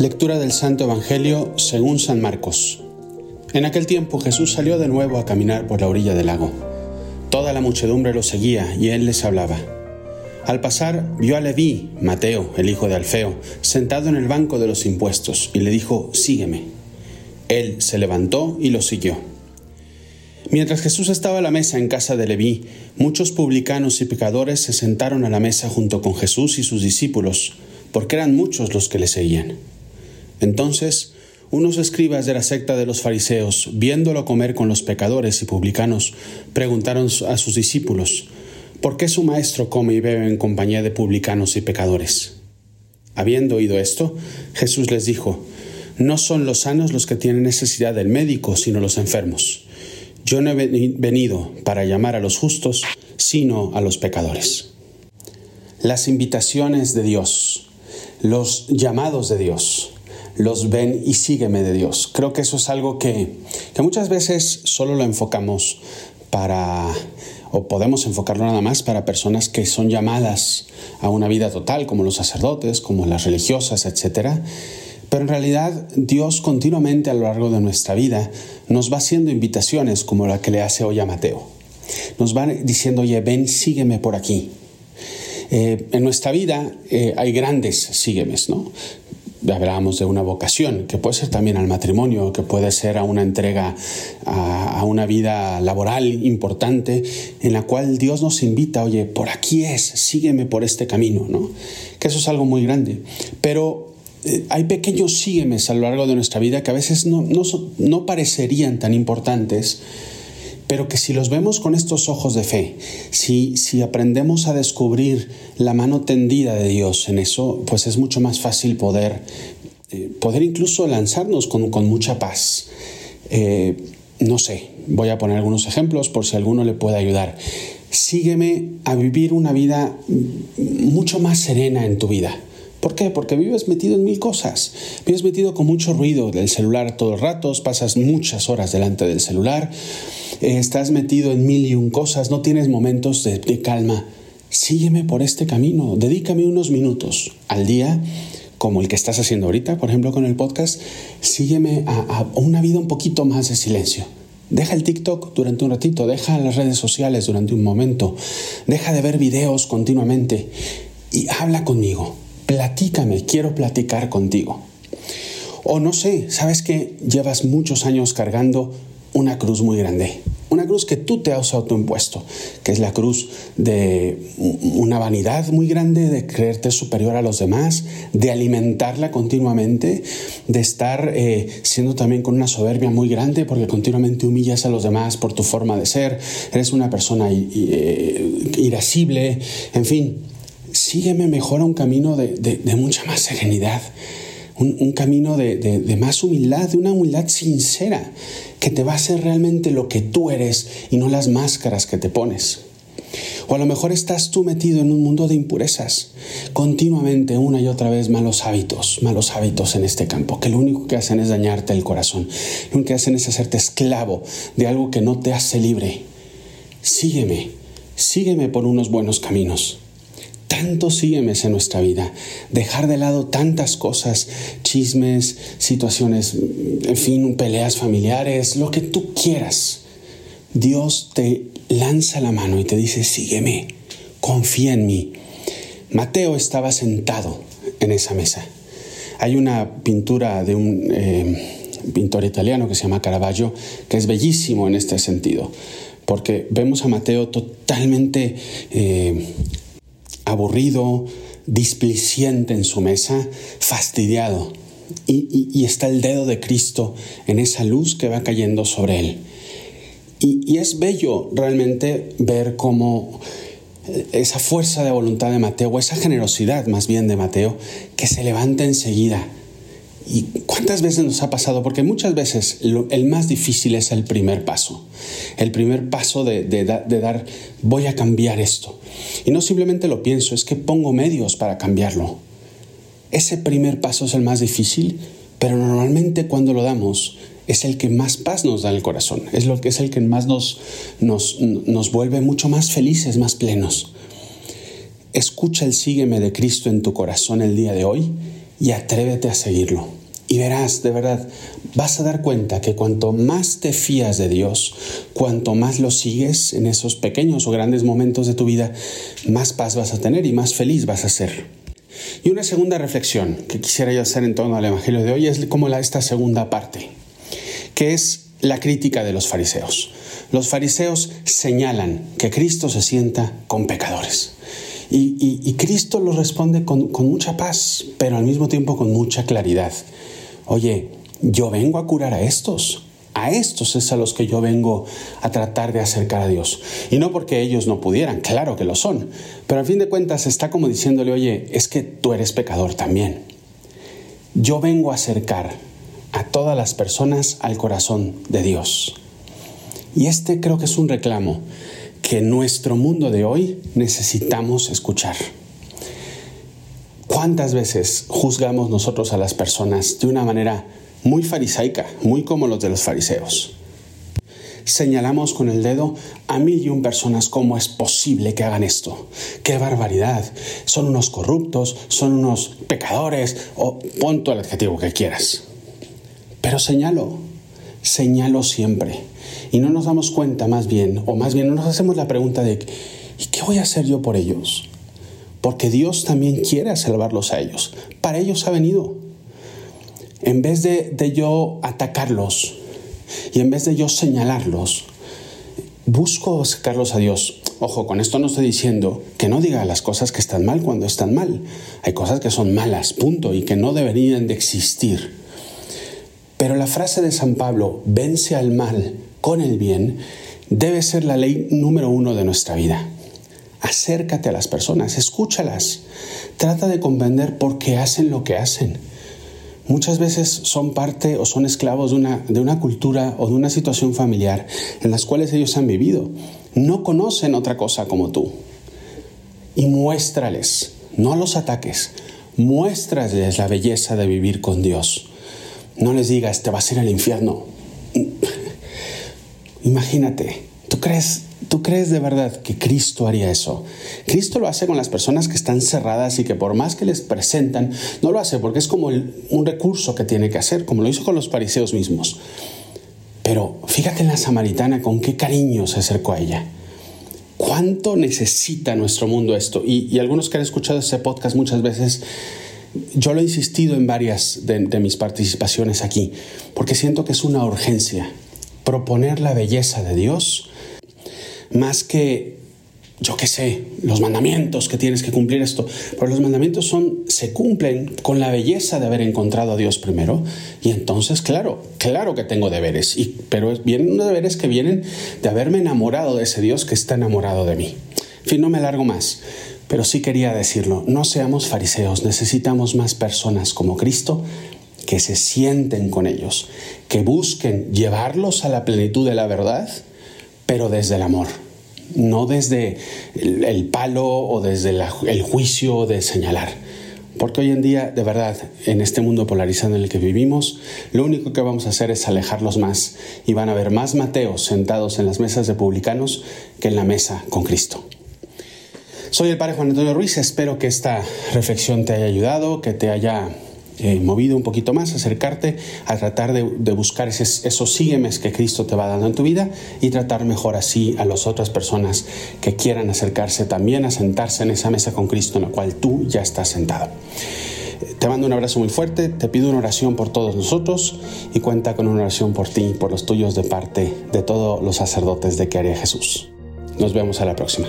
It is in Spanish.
Lectura del Santo Evangelio según San Marcos. En aquel tiempo Jesús salió de nuevo a caminar por la orilla del lago. Toda la muchedumbre lo seguía y él les hablaba. Al pasar vio a Leví, Mateo, el hijo de Alfeo, sentado en el banco de los impuestos y le dijo, sígueme. Él se levantó y lo siguió. Mientras Jesús estaba a la mesa en casa de Leví, muchos publicanos y pecadores se sentaron a la mesa junto con Jesús y sus discípulos, porque eran muchos los que le seguían. Entonces, unos escribas de la secta de los fariseos, viéndolo comer con los pecadores y publicanos, preguntaron a sus discípulos, ¿por qué su maestro come y bebe en compañía de publicanos y pecadores? Habiendo oído esto, Jesús les dijo, no son los sanos los que tienen necesidad del médico, sino los enfermos. Yo no he venido para llamar a los justos, sino a los pecadores. Las invitaciones de Dios, los llamados de Dios, los ven y sígueme de Dios. Creo que eso es algo que, muchas veces solo lo enfocamos para, o podemos enfocarlo nada más para personas que son llamadas a una vida total, como los sacerdotes, como las religiosas, etc. Pero en realidad Dios continuamente a lo largo de nuestra vida nos va haciendo invitaciones como la que le hace hoy a Mateo. Nos va diciendo, oye, ven, sígueme por aquí. Eh, en nuestra vida eh, hay grandes síguemes, ¿no? Hablábamos de una vocación, que puede ser también al matrimonio, que puede ser a una entrega a, una vida laboral importante, en la cual Dios nos invita, oye, por aquí es, sígueme por este camino, ¿no? Que eso es algo muy grande. Pero eh, hay pequeños síguemes a lo largo de nuestra vida que a veces no, no, no parecerían tan importantes, pero que si los vemos con estos ojos de fe, si, si aprendemos a descubrir la mano tendida de Dios en eso, pues es mucho más fácil poder, eh, poder incluso lanzarnos con, mucha paz. Eh, no sé, voy a poner algunos ejemplos por si alguno le puede ayudar. Sígueme a vivir una vida mucho más serena en tu vida. ¿Por qué? Porque vives metido en mil cosas. Vives metido con mucho ruido del celular todos los ratos, pasas muchas horas delante del celular, eh, estás metido en mil y un cosas, no tienes momentos de, calma. Sígueme por este camino, dedícame unos minutos al día como el que estás haciendo ahorita, por ejemplo, con el podcast, sígueme a, una vida un poquito más de silencio. Deja el TikTok durante un ratito, deja las redes sociales durante un momento, deja de ver videos continuamente y habla conmigo platícame, quiero platicar contigo. O no sé, sabes que llevas muchos años cargando una cruz muy grande, una cruz que tú te has autoimpuesto, que es la cruz de una vanidad muy grande, de creerte superior a los demás, de alimentarla continuamente, de estar eh, siendo también con una soberbia muy grande porque continuamente humillas a los demás por tu forma de ser, eres una persona eh, irascible, en fin, sígueme mejor a un camino de, mucha más serenidad, un, camino de, más humildad, de una humildad sincera, que te va a hacer realmente lo que tú eres y no las máscaras que te pones. O a lo mejor estás tú metido en un mundo de impurezas, continuamente una y otra vez malos hábitos, malos hábitos en este campo, que lo único que hacen es dañarte el corazón, lo único que hacen es hacerte esclavo de algo que no te hace libre. Sígueme, sígueme por unos buenos caminos tanto síguemes en nuestra vida. Dejar de lado tantas cosas, chismes, situaciones, en fin, peleas familiares, lo que tú quieras. Dios te lanza la mano y te dice, sígueme, confía en mí. Mateo estaba sentado en esa mesa. Hay una pintura de un eh, pintor italiano que se llama Caravaggio, que es bellísimo en este sentido, porque vemos a Mateo totalmente eh, aburrido, displiciente en su mesa, fastidiado. Y, está el dedo de Cristo en esa luz que va cayendo sobre él. Y, y es bello realmente ver cómo eh, esa fuerza de voluntad de Mateo, o esa generosidad más bien de Mateo, que se levanta enseguida ¿Y cuántas veces nos ha pasado? Porque muchas veces el más difícil es el primer paso. El primer paso de, dar, voy a cambiar esto. Y no simplemente lo pienso, es que pongo medios para cambiarlo. Ese primer paso es el más difícil, pero normalmente cuando lo damos es el que más paz nos da en el corazón. Es, lo es el que más nos, nos, nos vuelve mucho más felices, más plenos. Escucha el sígueme de Cristo en tu corazón el día de hoy y atrévete a seguirlo. Y verás, de verdad, vas a dar cuenta que cuanto más te fías de Dios, cuanto más lo sigues en esos pequeños o grandes momentos de tu vida, más paz vas a tener y más feliz vas a ser. Y una segunda reflexión que quisiera yo hacer en torno al Evangelio de hoy es como la, esta segunda parte, que es la crítica de los fariseos. Los fariseos señalan que Cristo se sienta con pecadores. Y, Cristo los responde con, con mucha paz, pero al mismo tiempo con mucha claridad. Oye, yo vengo a curar a estos. A estos es a los que yo vengo a tratar de acercar a Dios. Y no porque ellos no pudieran, claro que lo son. Pero al fin de cuentas está como diciéndole, oye, es que tú eres pecador también. Yo vengo a acercar a todas las personas al corazón de Dios. Y este creo que es un reclamo que nuestro mundo de hoy necesitamos escuchar. ¿Cuántas veces juzgamos nosotros a las personas de una manera muy farisaica, muy como los de los fariseos? Señalamos con el dedo a mil y un personas cómo es posible que hagan esto. ¡Qué barbaridad! Son unos corruptos, son unos pecadores, o pon el adjetivo que quieras. Pero señalo, señalo siempre. Y no nos damos cuenta más bien, o más bien no nos hacemos la pregunta de, ¿y qué voy a hacer yo por ellos? Porque Dios también quiere salvarlos a ellos. Para ellos ha venido. En vez de, de yo atacarlos y en vez de yo señalarlos, busco sacarlos a Dios. Ojo, con esto no estoy diciendo que no diga las cosas que están mal cuando están mal. Hay cosas que son malas, punto, y que no deberían de existir. Pero la frase de San Pablo, vence al mal con el bien, debe ser la ley número uno de nuestra vida. Acércate a las personas, escúchalas, trata de comprender por qué hacen lo que hacen. Muchas veces son parte o son esclavos de una, de una cultura o de una situación familiar en las cuales ellos han vivido. No conocen otra cosa como tú. Y muéstrales, no los ataques, muéstrales la belleza de vivir con Dios. No les digas, te vas a ir al infierno. Imagínate, ¿tú crees, ¿tú crees de verdad que Cristo haría eso? Cristo lo hace con las personas que están cerradas y que por más que les presentan, no lo hace porque es como un recurso que tiene que hacer, como lo hizo con los fariseos mismos. Pero fíjate en la samaritana con qué cariño se acercó a ella. ¿Cuánto necesita nuestro mundo esto? Y, y algunos que han escuchado ese podcast muchas veces yo lo he insistido en varias de, mis participaciones aquí, porque siento que es una urgencia proponer la belleza de Dios más que, yo qué sé, los mandamientos que tienes que cumplir esto. Pero los mandamientos son, se cumplen con la belleza de haber encontrado a Dios primero. Y entonces, claro, claro que tengo deberes. Y, pero vienen unos deberes que vienen de haberme enamorado de ese Dios que está enamorado de mí. En fin, no me largo más. Pero sí quería decirlo, no seamos fariseos, necesitamos más personas como Cristo que se sienten con ellos, que busquen llevarlos a la plenitud de la verdad, pero desde el amor, no desde el, palo o desde el juicio de señalar. Porque hoy en día, de verdad, en este mundo polarizado en el que vivimos, lo único que vamos a hacer es alejarlos más y van a haber más Mateos sentados en las mesas de publicanos que en la mesa con Cristo. Soy el padre Juan Antonio Ruiz, espero que esta reflexión te haya ayudado, que te haya eh, movido un poquito más, acercarte a tratar de, buscar esos síguemes que Cristo te va dando en tu vida y tratar mejor así a las otras personas que quieran acercarse también a sentarse en esa mesa con Cristo en la cual tú ya estás sentado. Te mando un abrazo muy fuerte, te pido una oración por todos nosotros y cuenta con una oración por ti y por los tuyos de parte de todos los sacerdotes de que haría Jesús. Nos vemos a la próxima.